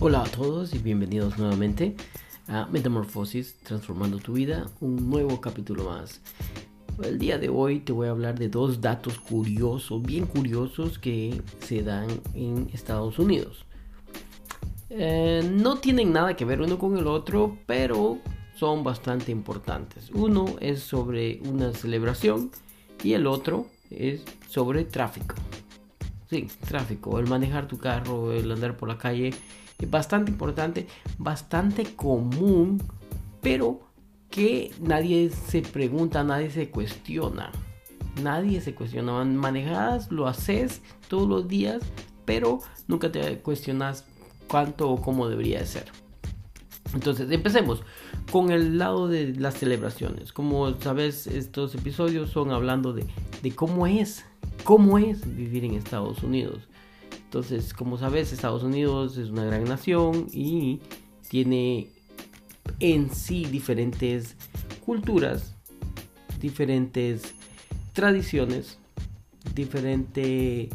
Hola a todos y bienvenidos nuevamente a Metamorfosis, transformando tu vida, un nuevo capítulo más. El día de hoy te voy a hablar de dos datos curiosos, bien curiosos que se dan en Estados Unidos. Eh, no tienen nada que ver uno con el otro, pero son bastante importantes. Uno es sobre una celebración y el otro es sobre tráfico. Sí, tráfico, el manejar tu carro, el andar por la calle, bastante importante, bastante común, pero que nadie se pregunta, nadie se cuestiona. Nadie se cuestiona. Manejas, lo haces todos los días, pero nunca te cuestionas cuánto o cómo debería ser. Entonces, empecemos con el lado de las celebraciones. Como sabes, estos episodios son hablando de, de cómo es, cómo es vivir en Estados Unidos. Entonces, como sabes, Estados Unidos es una gran nación y tiene en sí diferentes culturas, diferentes tradiciones, diferente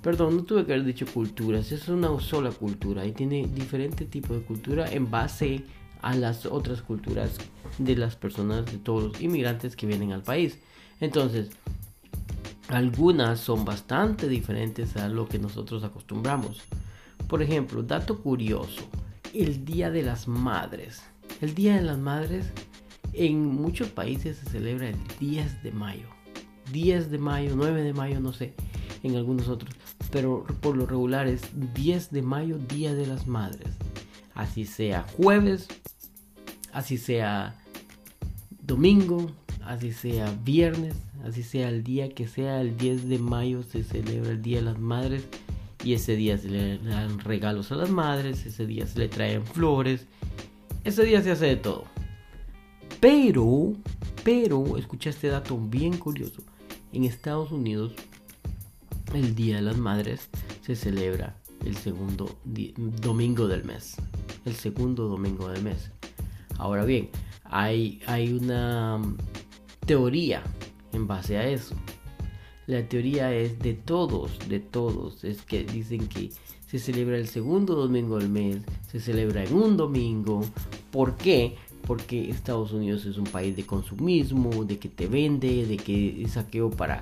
Perdón, no tuve que haber dicho culturas, es una sola cultura y tiene diferente tipo de cultura en base a las otras culturas de las personas, de todos los inmigrantes que vienen al país. Entonces, algunas son bastante diferentes a lo que nosotros acostumbramos. Por ejemplo, dato curioso, el Día de las Madres. El Día de las Madres en muchos países se celebra el 10 de mayo. 10 de mayo, 9 de mayo, no sé, en algunos otros. Pero por lo regular es 10 de mayo, Día de las Madres. Así sea jueves, así sea domingo, así sea viernes, así sea el día que sea, el 10 de mayo se celebra el Día de las Madres y ese día se le dan regalos a las madres, ese día se le traen flores, ese día se hace de todo. Pero, pero, escucha este dato bien curioso, en Estados Unidos el Día de las Madres se celebra el segundo domingo del mes, el segundo domingo del mes. Ahora bien, hay, hay una teoría en base a eso. La teoría es de todos, de todos. Es que dicen que se celebra el segundo domingo del mes, se celebra en un domingo. ¿Por qué? Porque Estados Unidos es un país de consumismo, de que te vende, de que saqueo para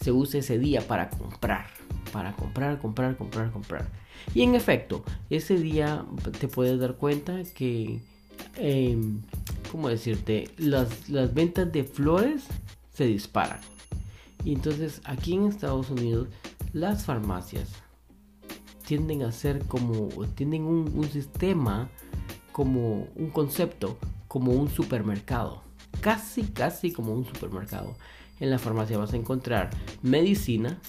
se usa ese día para comprar, para comprar, comprar, comprar, comprar. Y en efecto, ese día te puedes dar cuenta que, eh, ¿cómo decirte? Las, las ventas de flores se disparan. Y entonces aquí en Estados Unidos las farmacias tienden a ser como, tienen un, un sistema, como un concepto, como un supermercado. Casi, casi como un supermercado. En la farmacia vas a encontrar medicina,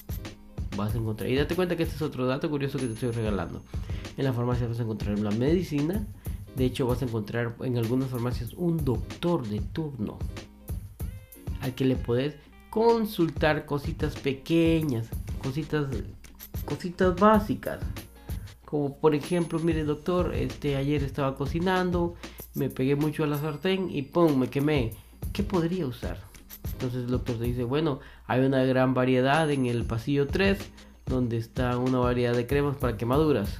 vas a encontrar, y date cuenta que este es otro dato curioso que te estoy regalando. En la farmacia vas a encontrar la medicina, de hecho vas a encontrar en algunas farmacias un doctor de turno al que le puedes consultar cositas pequeñas, cositas, cositas básicas. Como por ejemplo, mire doctor, este ayer estaba cocinando, me pegué mucho a la sartén y pum, me quemé. ¿Qué podría usar? Entonces el doctor te dice, bueno, hay una gran variedad en el pasillo 3, donde está una variedad de cremas para quemaduras.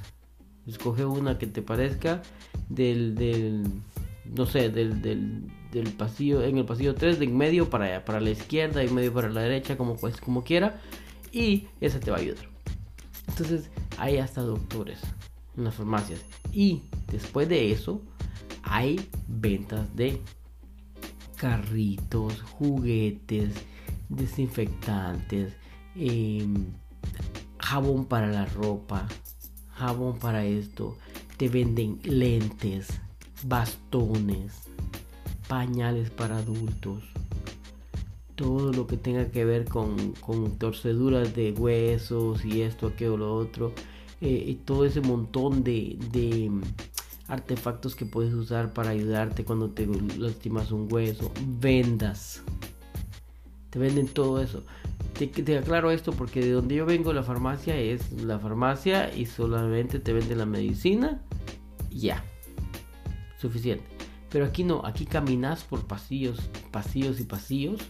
Escoge una que te parezca del, del no sé, del, del, del, pasillo, en el pasillo 3, de en medio para, para la izquierda y medio para la derecha, como, pues, como quiera, y esa te va a ayudar. Entonces, hay hasta doctores en las farmacias. Y después de eso, hay ventas de carritos, juguetes, desinfectantes, em, jabón para la ropa, jabón para esto. Te venden lentes, bastones, pañales para adultos, todo lo que tenga que ver con, torceduras de huesos y esto, aquello, lo otro, eh, y todo ese montón de, de mm, artefactos que puedes usar para ayudarte cuando te lastimas un hueso, vendas, te venden todo eso. Te, aclaro esto porque de donde yo vengo la farmacia es la farmacia y solamente te venden la medicina ya suficiente. Pero aquí no, aquí caminas por pasillos, pasillos y pasillos,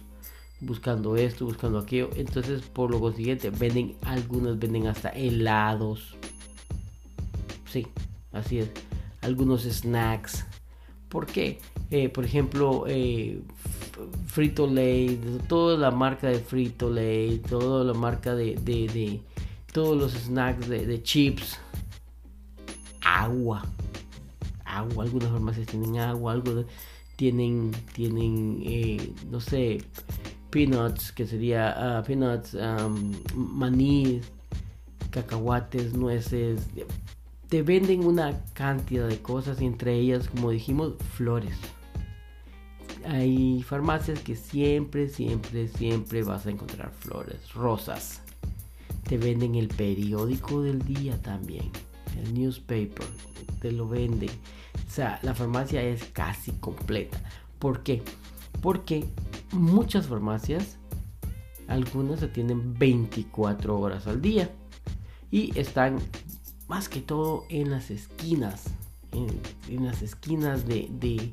buscando esto, buscando aquello. Entonces, por lo consiguiente, venden, algunos venden hasta helados. Sí, Así es. Algunos snacks. ¿Por qué? Eh, por ejemplo, eh, Frito Lay, toda la marca de Frito Lay, toda la marca de, de, todos los snacks de, chips, agua, agua, algunas farmacias tienen agua, algo tienen, tienen, eh, no sé, peanuts, que sería ah, peanuts, maní, cacahuates, nueces, te venden una cantidad de cosas entre ellas, como dijimos, flores. Hay farmacias que siempre, siempre, siempre vas a encontrar flores, rosas. Te venden el periódico del día también, el newspaper, te lo venden. O sea, la farmacia es casi completa. ¿Por qué? Porque muchas farmacias, algunas se tienen 24 horas al día y están más que todo en las esquinas, en, las esquinas de,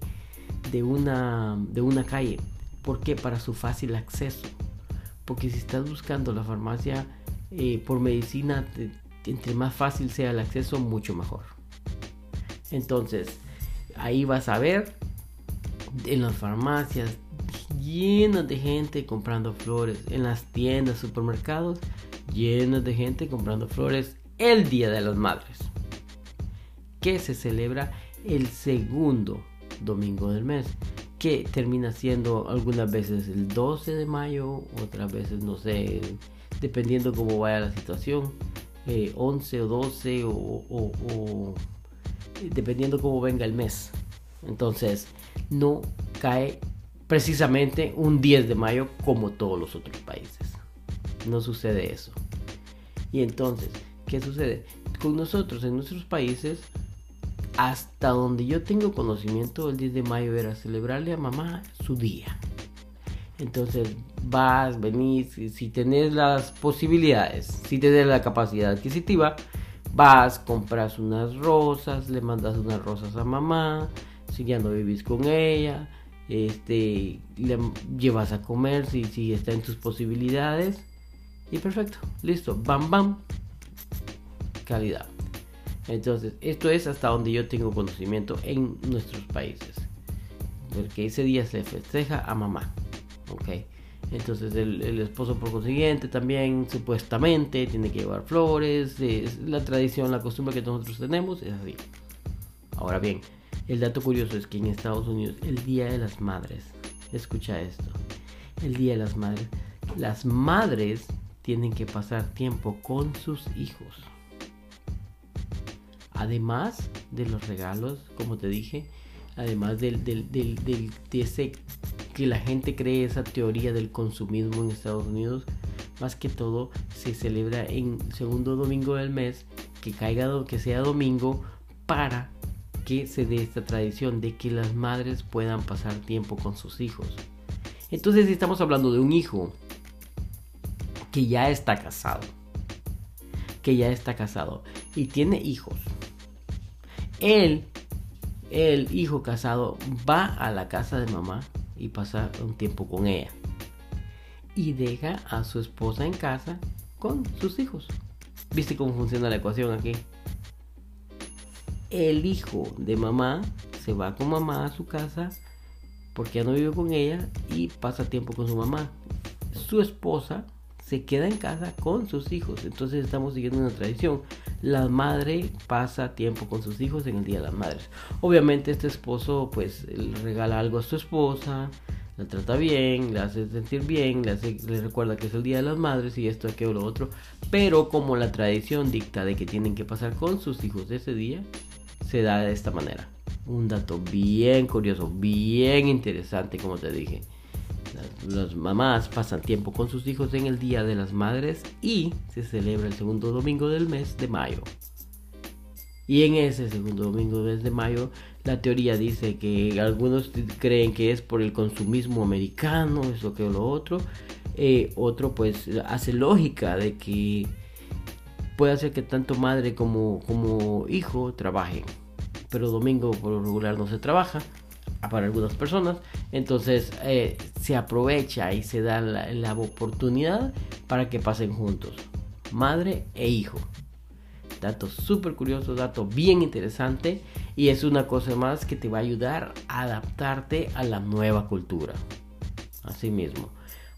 una, de una calle. ¿Por qué? Para su fácil acceso. Porque si estás buscando la farmacia eh, por medicina, entre más fácil sea el acceso, mucho mejor. Entonces, ahí vas a ver en las farmacias llenas de gente comprando flores. En las tiendas, supermercados, llenas de gente comprando flores el Día de las Madres, que se celebra el segundo domingo del mes, que termina siendo algunas veces el 12 de mayo, otras veces no sé, dependiendo cómo vaya la situación, 11 eh, o 12 o, o dependiendo cómo venga el mes. Entonces, no cae precisamente un 10 de mayo como todos los otros países. No sucede eso. Y entonces, ¿Qué sucede? Con nosotros, en nuestros países, hasta donde yo tengo conocimiento, el 10 de mayo era celebrarle a mamá su día. Entonces vas, venís, si tenés las posibilidades, si tenés la capacidad adquisitiva, vas, compras unas rosas, le mandas unas rosas a mamá, si ya no vivís con ella, este, le llevas a comer si, si está en tus posibilidades. Y perfecto, listo, bam bam, calidad. Entonces, esto es hasta donde yo tengo conocimiento en nuestros países. Porque ese día se festeja a mamá. ¿Ok? Entonces el, esposo por consiguiente también supuestamente tiene que llevar flores. Es la tradición, la costumbre que nosotros tenemos es así. Ahora bien, el dato curioso es que en Estados Unidos el Día de las Madres, escucha esto, el Día de las Madres, las madres tienen que pasar tiempo con sus hijos. Además de los regalos, como te dije, además del, de ese que la gente cree esa teoría del consumismo en Estados Unidos, más que todo se celebra en segundo domingo del mes, que caiga que sea domingo para que se dé esta tradición de que las madres puedan pasar tiempo con sus hijos. Entonces estamos hablando de un hijo que ya está casado, que ya está casado y tiene hijos él, el hijo casado, va a la casa de mamá y pasa un tiempo con ella. Y deja a su esposa en casa con sus hijos. ¿Viste cómo funciona la ecuación aquí? El hijo de mamá se va con mamá a su casa porque ya no vive con ella y pasa tiempo con su mamá. Su esposa se queda en casa con sus hijos. Entonces estamos siguiendo una tradición la madre pasa tiempo con sus hijos en el Día de las Madres. Obviamente este esposo pues regala algo a su esposa, la trata bien, le hace sentir bien, le, hace, le recuerda que es el Día de las Madres y esto, aquello, lo otro. Pero como la tradición dicta de que tienen que pasar con sus hijos ese día, se da de esta manera. Un dato bien curioso, bien interesante como te dije. Las, mamás pasan tiempo con sus hijos en el Día de las Madres y se celebra el segundo domingo del mes de mayo. Y en ese segundo domingo del mes de mayo, la teoría dice que algunos creen que es por el consumismo americano, eso que lo otro. Eh, otro pues hace lógica de que puede hacer que tanto madre como, como hijo trabajen. Pero domingo por lo regular no se trabaja para algunas personas. Entonces eh, se aprovecha y se da la, oportunidad para que pasen juntos, madre e hijo. Dato súper curioso, dato bien interesante y es una cosa más que te va a ayudar a adaptarte a la nueva cultura. Así mismo.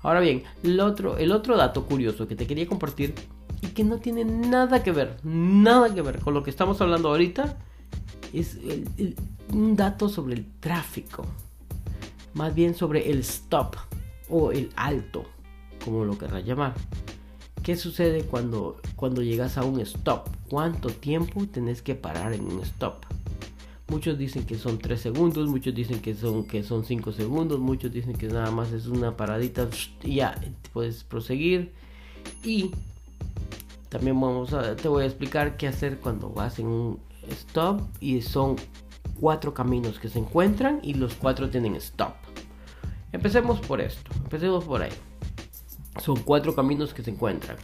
Ahora bien, el otro, el otro dato curioso que te quería compartir y que no tiene nada que ver, nada que ver con lo que estamos hablando ahorita, es un dato sobre el tráfico. Más bien sobre el stop o el alto, como lo querrás llamar. ¿Qué sucede cuando, cuando llegas a un stop? ¿Cuánto tiempo tenés que parar en un stop? Muchos dicen que son 3 segundos, muchos dicen que son, que son 5 segundos, muchos dicen que nada más es una paradita y ya puedes proseguir. Y también vamos a, te voy a explicar qué hacer cuando vas en un stop y son cuatro caminos que se encuentran y los cuatro tienen stop. Empecemos por esto, empecemos por ahí. Son cuatro caminos que se encuentran,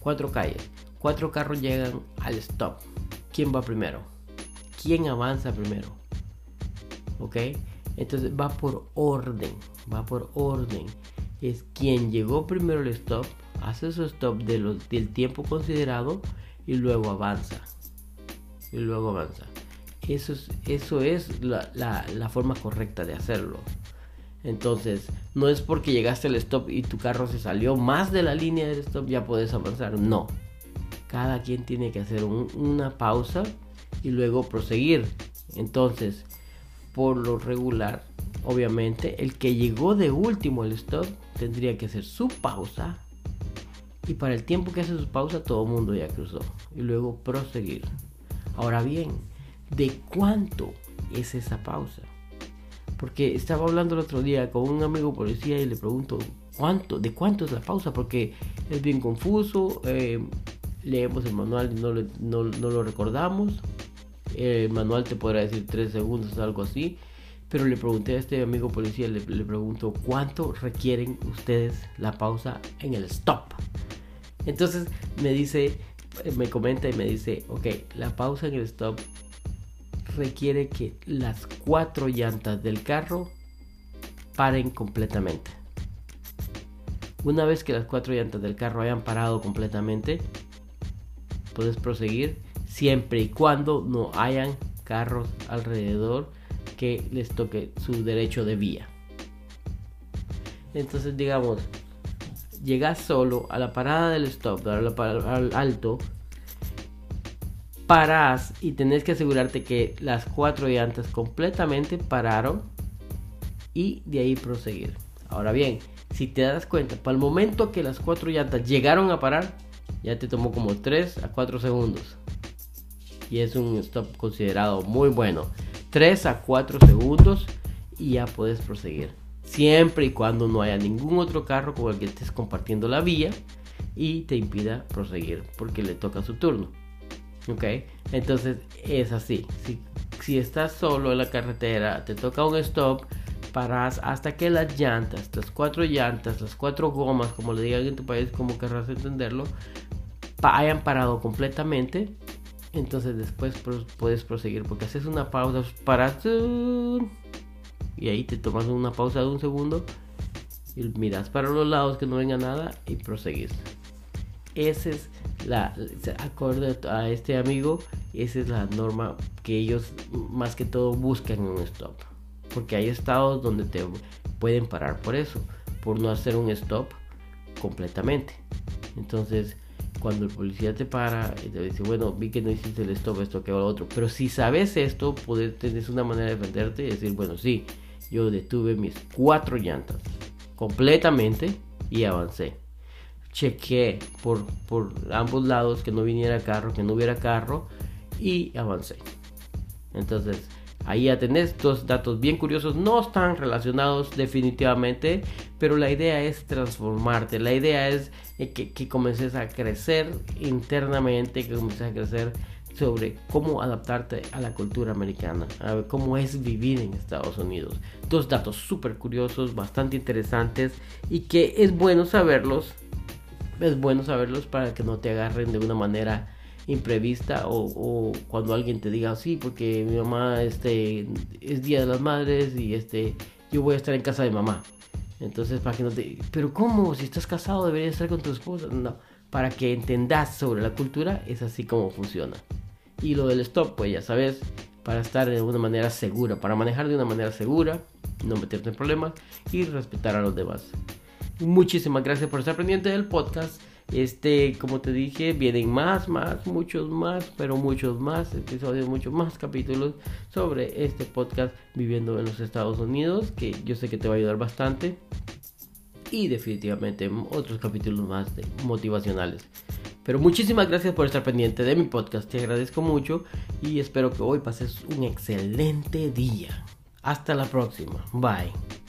cuatro calles, cuatro carros llegan al stop. ¿Quién va primero? ¿Quién avanza primero? ¿Ok? Entonces va por orden, va por orden. Es quien llegó primero al stop, hace su stop de del tiempo considerado y luego avanza. Y luego avanza. Eso es, eso es la, la forma correcta de hacerlo. Entonces, no es porque llegaste al stop y tu carro se salió más de la línea del stop, ya puedes avanzar. No. Cada quien tiene que hacer una pausa y luego proseguir. Entonces, por lo regular, obviamente, el que llegó de último al stop tendría que hacer su pausa. Y para el tiempo que hace su pausa, todo el mundo ya cruzó. Y luego proseguir. Ahora bien, ¿de cuánto es esa pausa? Porque estaba hablando el otro día con un amigo policía y le pregunto, ¿cuánto? ¿De cuánto es la pausa? Porque es bien confuso. Eh, leemos el manual y no, no, lo recordamos. El manual te podrá decir 3 segundos algo así. Pero le pregunté a este amigo policía, le, le pregunto, ¿cuánto requieren ustedes la pausa en el stop? Entonces me dice, me comenta y me dice, ok, la pausa en el stop requiere que las cuatro llantas del carro paren completamente. Una vez que las cuatro llantas del carro hayan parado completamente, puedes proseguir siempre y cuando no hayan carros alrededor que les toque su derecho de vía. Entonces digamos, llegas solo a la parada del stop, al alto, paras y tenés que asegurarte que las cuatro llantas completamente pararon y de ahí proseguir. Ahora bien, si te das cuenta, para el momento que las cuatro llantas llegaron a parar, ya te tomó como 3 a 4 segundos. Y es un stop considerado muy bueno. 3 a 4 segundos y ya puedes proseguir. Siempre y cuando no haya ningún otro carro con el que estés compartiendo la vía y te impida proseguir porque le toca su turno. ¿Ok? Entonces es así. Si, si estás solo en la carretera, te toca un stop, paras hasta que las llantas, las cuatro llantas, las cuatro gomas, como le digan en tu país, como querrás entenderlo, hayan parado completamente. Entonces después puedes proseguir porque haces una pausa, paras y ahí te tomas una pausa de un segundo y miras para los lados que no venga nada y proseguís. Ese es la, acorde a este amigo, esa es la norma que ellos más que todo buscan un stop. Porque hay estados donde te pueden parar por eso, por no hacer un stop completamente. Entonces, cuando el policía te para y te dice, bueno, vi que no hiciste el stop, esto, que lo otro. Pero si sabes esto, tienes una manera de defenderte y decir, bueno, sí, yo detuve mis cuatro llantas completamente y avancé chequé por, por ambos lados que no viniera carro, que no hubiera carro y avancé. Entonces, ahí ya tenés dos datos bien curiosos, no están relacionados definitivamente, pero la idea es transformarte, la idea es eh, que, que comences a crecer internamente, que comiences a crecer sobre cómo adaptarte a la cultura americana, a ver cómo es vivir en Estados Unidos. Dos datos súper curiosos, bastante interesantes y que es bueno saberlos es bueno saberlos para que no te agarren de una manera imprevista o, cuando alguien te diga sí porque mi mamá este es día de las madres y este yo voy a estar en casa de mamá entonces para que no te pero cómo si estás casado deberías estar con tu esposa no para que entendas sobre la cultura, es así como funciona. Y lo del stop, pues ya sabes, para estar de una manera segura, para manejar de una manera segura, no meterte en problemas y respetar a los demás. Muchísimas gracias por estar pendiente del podcast. Este, como te dije, vienen más, más, muchos más, pero muchos más episodios, muchos más capítulos sobre este podcast viviendo en los Estados Unidos, que yo sé que te va a ayudar bastante. Y definitivamente otros capítulos más motivacionales. Pero muchísimas gracias por estar pendiente de mi podcast, te agradezco mucho y espero que hoy pases un excelente día. Hasta la próxima, bye.